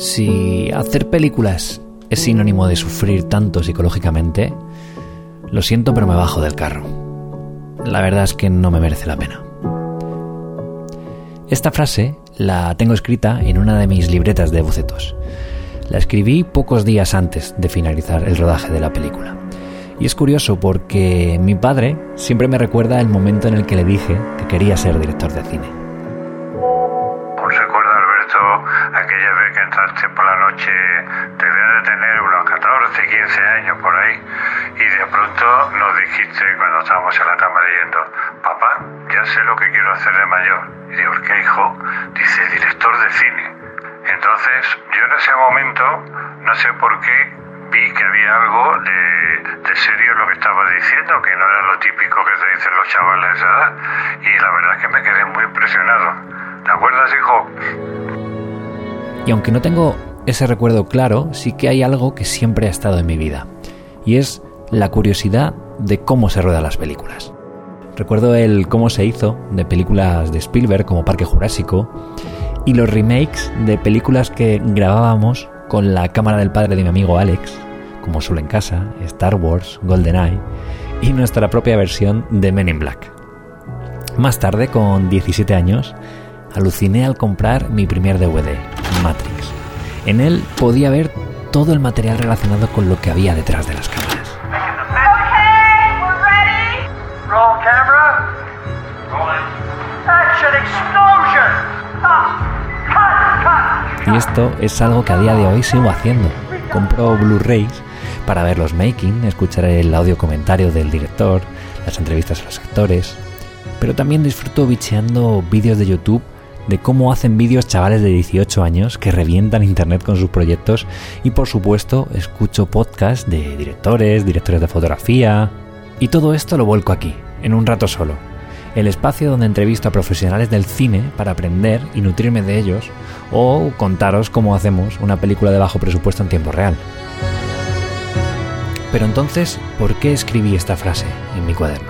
Si hacer películas es sinónimo de sufrir tanto psicológicamente, lo siento pero me bajo del carro. La verdad es que no me merece la pena. Esta frase la tengo escrita en una de mis libretas de bocetos. La escribí pocos días antes de finalizar el rodaje de la película. Y es curioso porque mi padre siempre me recuerda el momento en el que le dije que quería ser director de cine. 15 años por ahí, y de pronto nos dijiste cuando estábamos en la cama leyendo, papá, ya sé lo que quiero hacer de mayor. Y digo, ¿qué hijo? Dice, director de cine. Entonces, yo en ese momento, no sé por qué, vi que había algo de, de serio lo que estaba diciendo, que no era lo típico que te dicen los chavales de esa edad. Y la verdad es que me quedé muy impresionado. ¿Te acuerdas, hijo? Y aunque no tengo ese recuerdo claro, sí que hay algo que siempre ha estado en mi vida. Y es la curiosidad de cómo se ruedan las películas. Recuerdo el cómo se hizo de películas de Spielberg como Parque Jurásico y los remakes de películas que grabábamos con la cámara del padre de mi amigo Alex, como Solo en Casa, Star Wars, GoldenEye y nuestra propia versión de Men in Black. Más tarde, con 17 años, aluciné al comprar mi primer DVD, Matrix. En él podía ver todo el material relacionado con lo que había detrás de las cámaras. Y esto es algo que a día de hoy sigo haciendo. Compro Blu-rays para ver los making, escuchar el audio comentario del director, las entrevistas a los actores. Pero también disfruto bicheando vídeos de YouTube de cómo hacen vídeos chavales de 18 años que revientan internet con sus proyectos y por supuesto escucho podcasts de directores, directores de fotografía y todo esto lo vuelco aquí, en un rato solo. El espacio donde entrevisto a profesionales del cine para aprender y nutrirme de ellos o contaros cómo hacemos una película de bajo presupuesto en tiempo real. Pero entonces, ¿por qué escribí esta frase en mi cuaderno?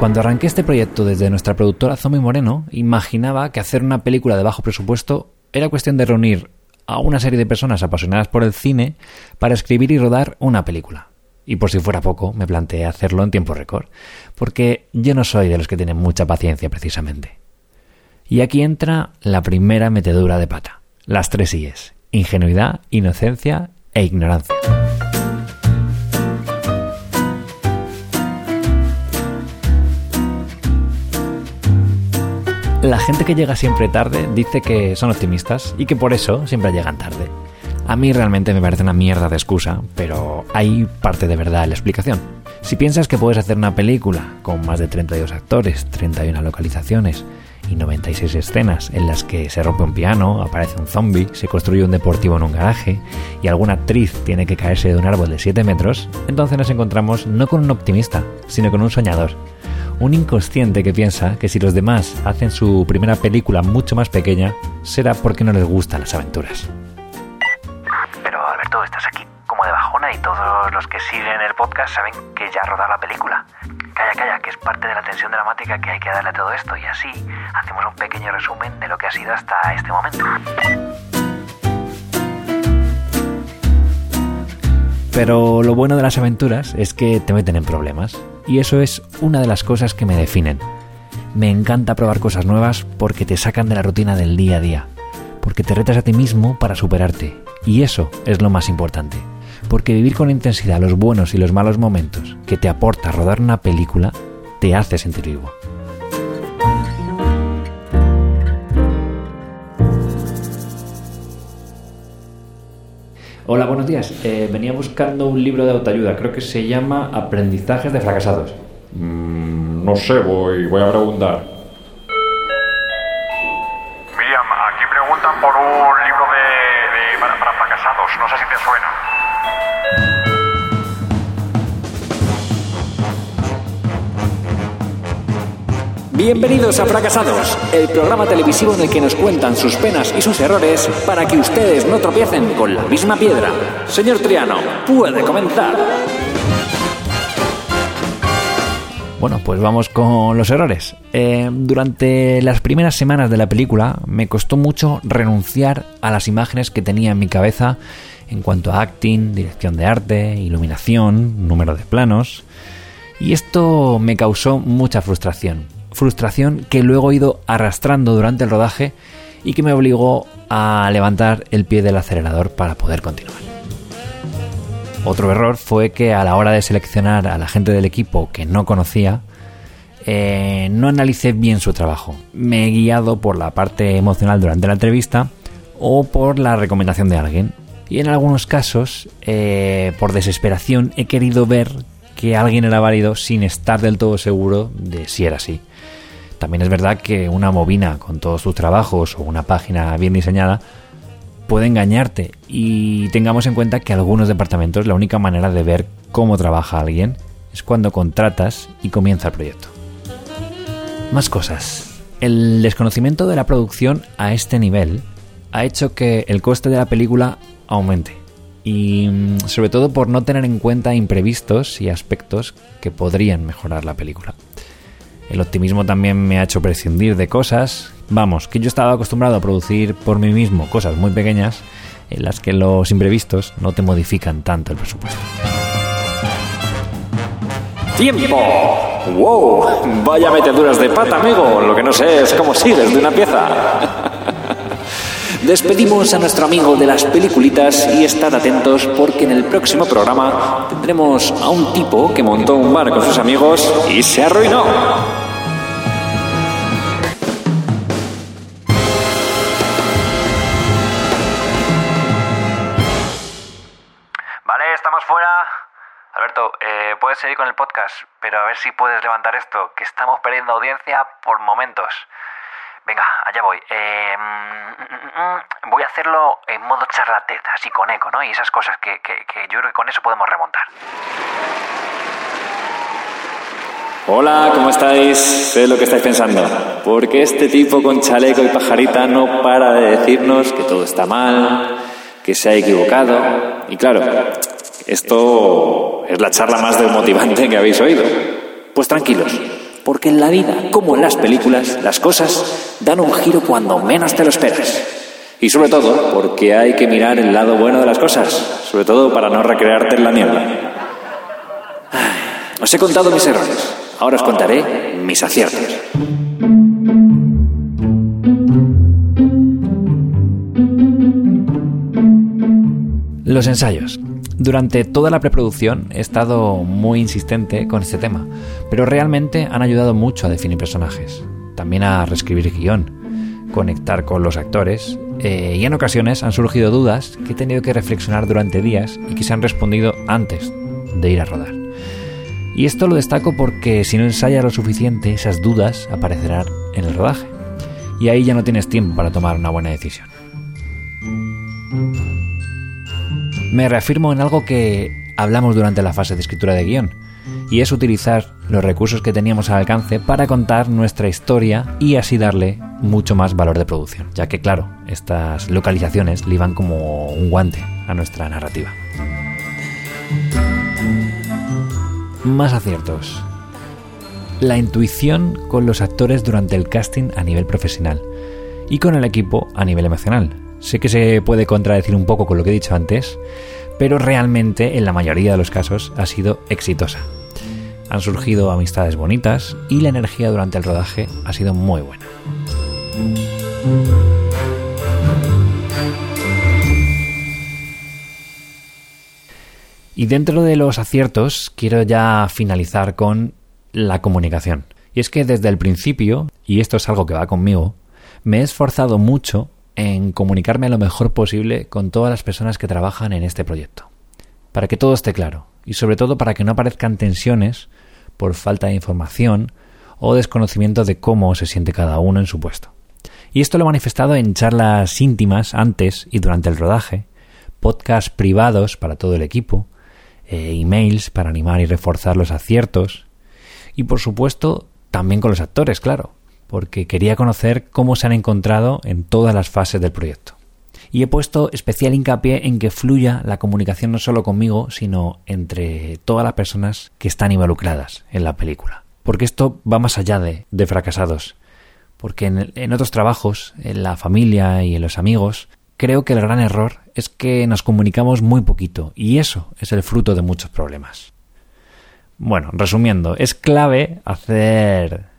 Cuando arranqué este proyecto desde nuestra productora Zombie Moreno, imaginaba que hacer una película de bajo presupuesto era cuestión de reunir a una serie de personas apasionadas por el cine para escribir y rodar una película. Y por si fuera poco, me planteé hacerlo en tiempo récord, porque yo no soy de los que tienen mucha paciencia precisamente. Y aquí entra la primera metedura de pata, las tres I's, ingenuidad, inocencia e ignorancia. La gente que llega siempre tarde dice que son optimistas y que por eso siempre llegan tarde. A mí realmente me parece una mierda de excusa, pero hay parte de verdad en la explicación. Si piensas que puedes hacer una película con más de 32 actores, 31 localizaciones y 96 escenas en las que se rompe un piano, aparece un zombie, se construye un deportivo en un garaje y alguna actriz tiene que caerse de un árbol de 7 metros, entonces nos encontramos no con un optimista, sino con un soñador. Un inconsciente que piensa que si los demás hacen su primera película mucho más pequeña, será porque no les gustan las aventuras. Pero Alberto, estás aquí como de bajona y todos los que siguen el podcast saben que ya ha rodado la película. Calla, calla, que es parte de la tensión dramática que hay que darle a todo esto y así hacemos un pequeño resumen de lo que ha sido hasta este momento. Pero lo bueno de las aventuras es que te meten en problemas. Y eso es una de las cosas que me definen. Me encanta probar cosas nuevas porque te sacan de la rutina del día a día. Porque te retas a ti mismo para superarte. Y eso es lo más importante. Porque vivir con intensidad los buenos y los malos momentos que te aporta rodar una película te hace sentir vivo. Hola, buenos días. Eh, venía buscando un libro de autoayuda, creo que se llama Aprendizajes de fracasados. Mm, no sé, voy, voy a preguntar. Miriam, aquí pregunta un libro de, de- para, para fracasados, no sé si te suena. Bienvenidos a Fracasados, el programa televisivo en el que nos cuentan sus penas y sus errores para que ustedes no tropiecen con la misma piedra. Señor Triano, puede comenzar. Bueno, pues vamos con los errores. Eh, durante las primeras semanas de la película me costó mucho renunciar a las imágenes que tenía en mi cabeza en cuanto a acting, dirección de arte, iluminación, número de planos. Y esto me causó mucha frustración. Frustración que luego he ido arrastrando durante el rodaje y que me obligó a levantar el pie del acelerador para poder continuar. Otro error fue que a la hora de seleccionar a la gente del equipo que no conocía, eh, no analicé bien su trabajo. Me he guiado por la parte emocional durante la entrevista o por la recomendación de alguien. Y en algunos casos, eh, por desesperación, he querido ver que alguien era válido sin estar del todo seguro de si era así. También es verdad que una bobina con todos tus trabajos o una página bien diseñada puede engañarte y tengamos en cuenta que algunos departamentos la única manera de ver cómo trabaja alguien es cuando contratas y comienza el proyecto. Más cosas. El desconocimiento de la producción a este nivel ha hecho que el coste de la película aumente y mm, sobre todo por no tener en cuenta imprevistos y aspectos que podrían mejorar la película. El optimismo también me ha hecho prescindir de cosas. Vamos, que yo estaba acostumbrado a producir por mí mismo cosas muy pequeñas en las que los imprevistos no te modifican tanto el presupuesto. ¡Tiempo! ¡Wow! Vaya meteduras de pata, amigo. Lo que no sé es cómo sigues de una pieza. Despedimos a nuestro amigo de las peliculitas y estad atentos porque en el próximo programa tendremos a un tipo que montó un bar con sus amigos Y se arruinó. Eh, puedes seguir con el podcast, pero a ver si puedes levantar esto, que estamos perdiendo audiencia por momentos. Venga, allá voy. Eh, mm, mm, mm, voy a hacerlo en modo charlatez, así con eco, ¿no? Y esas cosas que, que- que yo creo que con eso podemos remontar. Hola, ¿cómo estáis? Sé lo que estáis pensando. Porque este tipo con chaleco y pajarita no para de decirnos que todo está mal, que se ha equivocado. Y claro, esto es la charla más desmotivante que habéis oído. Pues tranquilos, porque en la vida, como en las películas, las cosas dan un giro cuando menos te lo esperas. Y sobre todo, porque hay que mirar el lado bueno de las cosas, sobre todo para no recrearte en la niebla. Os he contado mis errores, ahora os contaré mis aciertos. Los ensayos. Durante toda la preproducción he estado muy insistente con este tema, pero realmente han ayudado mucho a definir personajes, también a reescribir guion, conectar con los actores, eh, y en ocasiones han surgido dudas que he tenido que reflexionar durante días y que se han respondido antes de ir a rodar. Y esto lo destaco porque si no ensayas lo suficiente, esas dudas aparecerán en el rodaje. Y ahí ya no tienes tiempo para tomar una buena decisión. Me reafirmo en algo que hablamos durante la fase de escritura de guion, y es utilizar los recursos que teníamos al alcance para contar nuestra historia y así darle mucho más valor de producción, ya que claro, estas localizaciones le iban como un guante a nuestra narrativa. Más aciertos. La intuición con los actores durante el casting a nivel profesional y con el equipo a nivel emocional. Sé que se puede contradecir un poco con lo que he dicho antes, pero realmente en la mayoría de los casos ha sido exitosa. Han surgido amistades bonitas y la energía durante el rodaje ha sido muy buena. Y dentro de los aciertos quiero ya finalizar con la comunicación. Y es que desde el principio, y esto es algo que va conmigo, me he esforzado mucho en comunicarme lo mejor posible con todas las personas que trabajan en este proyecto. Para que todo esté claro y sobre todo para que no aparezcan tensiones por falta de información o desconocimiento de cómo se siente cada uno en su puesto. Y esto lo he manifestado en charlas íntimas antes y durante el rodaje, podcasts privados para todo el equipo, eh, emails para animar y reforzar los aciertos, y por supuesto también con los actores, claro, porque quería conocer cómo se han encontrado en todas las fases del proyecto. Y he puesto especial hincapié en que fluya la comunicación no solo conmigo, sino entre todas las personas que están involucradas en la película. Porque esto va más allá de, fracasados. Porque en otros trabajos, en la familia y en los amigos, creo que el gran error es que nos comunicamos muy poquito y eso es el fruto de muchos problemas. Bueno, resumiendo, es clave hacer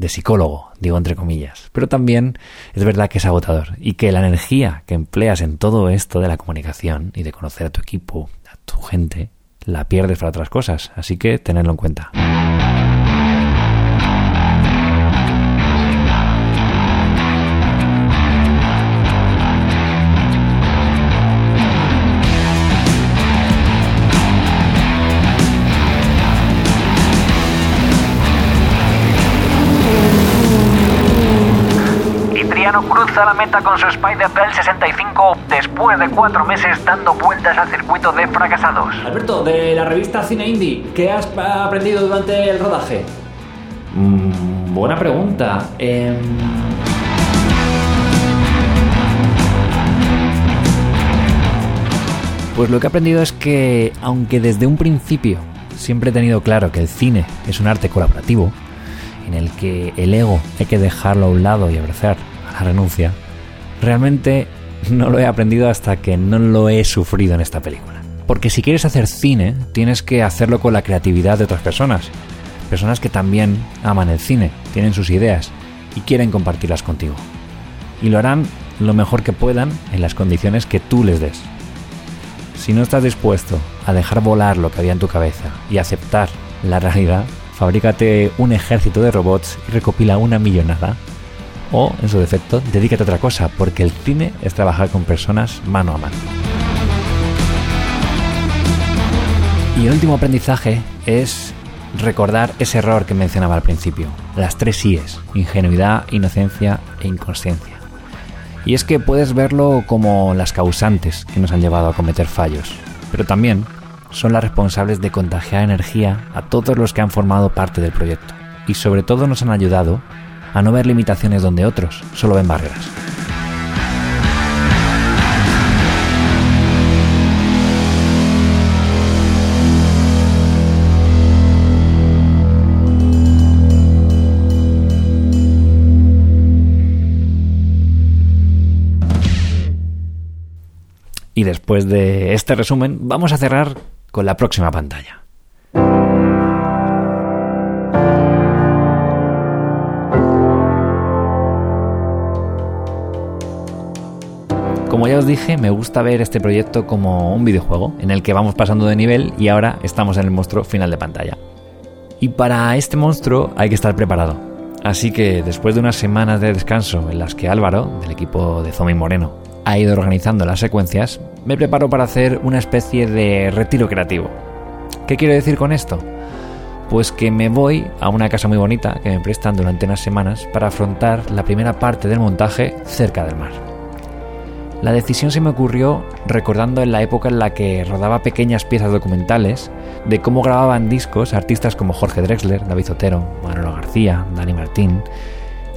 de psicólogo, digo entre comillas, pero también es verdad que es agotador y que la energía que empleas en todo esto de la comunicación y de conocer a tu equipo, a tu gente, la pierdes para otras cosas, así que tenedlo en cuenta. Cruza la meta con su Spider Bell 65 después de cuatro meses dando vueltas al circuito de fracasados. Alberto, de la revista Cine Indie, ¿qué has aprendido durante el rodaje? Mm, buena pregunta. Em, Pues lo que he aprendido es que, aunque desde un principio siempre he tenido claro que el cine es un arte colaborativo, en el que el ego hay que dejarlo a un lado y abrazar a la renuncia, realmente no lo he aprendido hasta que no lo he sufrido en esta película. Porque si quieres hacer cine, tienes que hacerlo con la creatividad de otras personas. Personas que también aman el cine, tienen sus ideas y quieren compartirlas contigo. Y lo harán lo mejor que puedan en las condiciones que tú les des. Si no estás dispuesto a dejar volar lo que había en tu cabeza y aceptar la realidad, fabrícate un ejército de robots y recopila una millonada. O, en su defecto, dedícate a otra cosa, porque el cine es trabajar con personas mano a mano. Y el último aprendizaje es recordar ese error que mencionaba al principio, las tres IES, ingenuidad, inocencia e inconsciencia. Y es que puedes verlo como las causantes que nos han llevado a cometer fallos, pero también son las responsables de contagiar energía a todos los que han formado parte del proyecto y sobre todo nos han ayudado a no ver limitaciones donde otros solo ven barreras. Y después de este resumen, vamos a cerrar con la próxima pantalla. Como ya os dije, me gusta ver este proyecto como un videojuego en el que vamos pasando de nivel y ahora estamos en el monstruo final de pantalla. Y para este monstruo hay que estar preparado. Así que después de unas semanas de descanso en las que Álvaro, del equipo de Zombie Moreno, ha ido organizando las secuencias, me preparo para hacer una especie de retiro creativo. ¿Qué quiero decir con esto? Pues que me voy a una casa muy bonita que me prestan durante unas semanas para afrontar la primera parte del montaje cerca del mar. La decisión se me ocurrió recordando en la época en la que rodaba pequeñas piezas documentales de cómo grababan discos artistas como Jorge Drexler, David Otero, Manolo García, Dani Martín,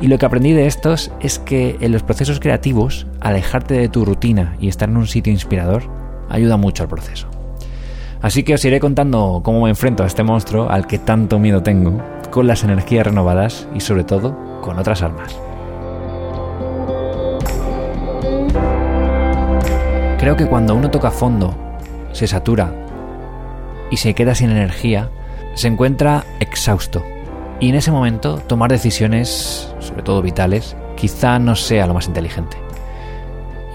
y lo que aprendí de estos es que en los procesos creativos, alejarte de tu rutina y estar en un sitio inspirador ayuda mucho al proceso. Así que os iré contando cómo me enfrento a este monstruo al que tanto miedo tengo, con las energías renovadas y sobre todo con otras armas. Creo que cuando uno toca fondo, se satura y se queda sin energía, se encuentra exhausto. Y en ese momento tomar decisiones, sobre todo vitales, quizá no sea lo más inteligente.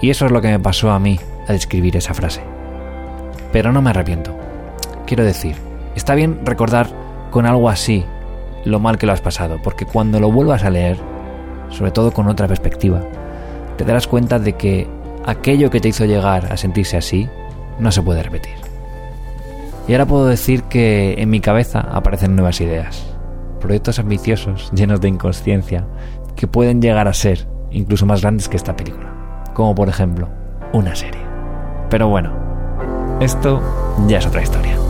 Y eso es lo que me pasó a mí al escribir esa frase. Pero no me arrepiento. Quiero decir, está bien recordar con algo así lo mal que lo has pasado, porque cuando lo vuelvas a leer, sobre todo con otra perspectiva, te darás cuenta de que aquello que te hizo llegar a sentirse así no se puede repetir. Y ahora puedo decir que en mi cabeza aparecen nuevas ideas, proyectos ambiciosos, llenos de inconsciencia, que pueden llegar a ser incluso más grandes que esta película, como por ejemplo una serie. Pero bueno, esto ya es otra historia.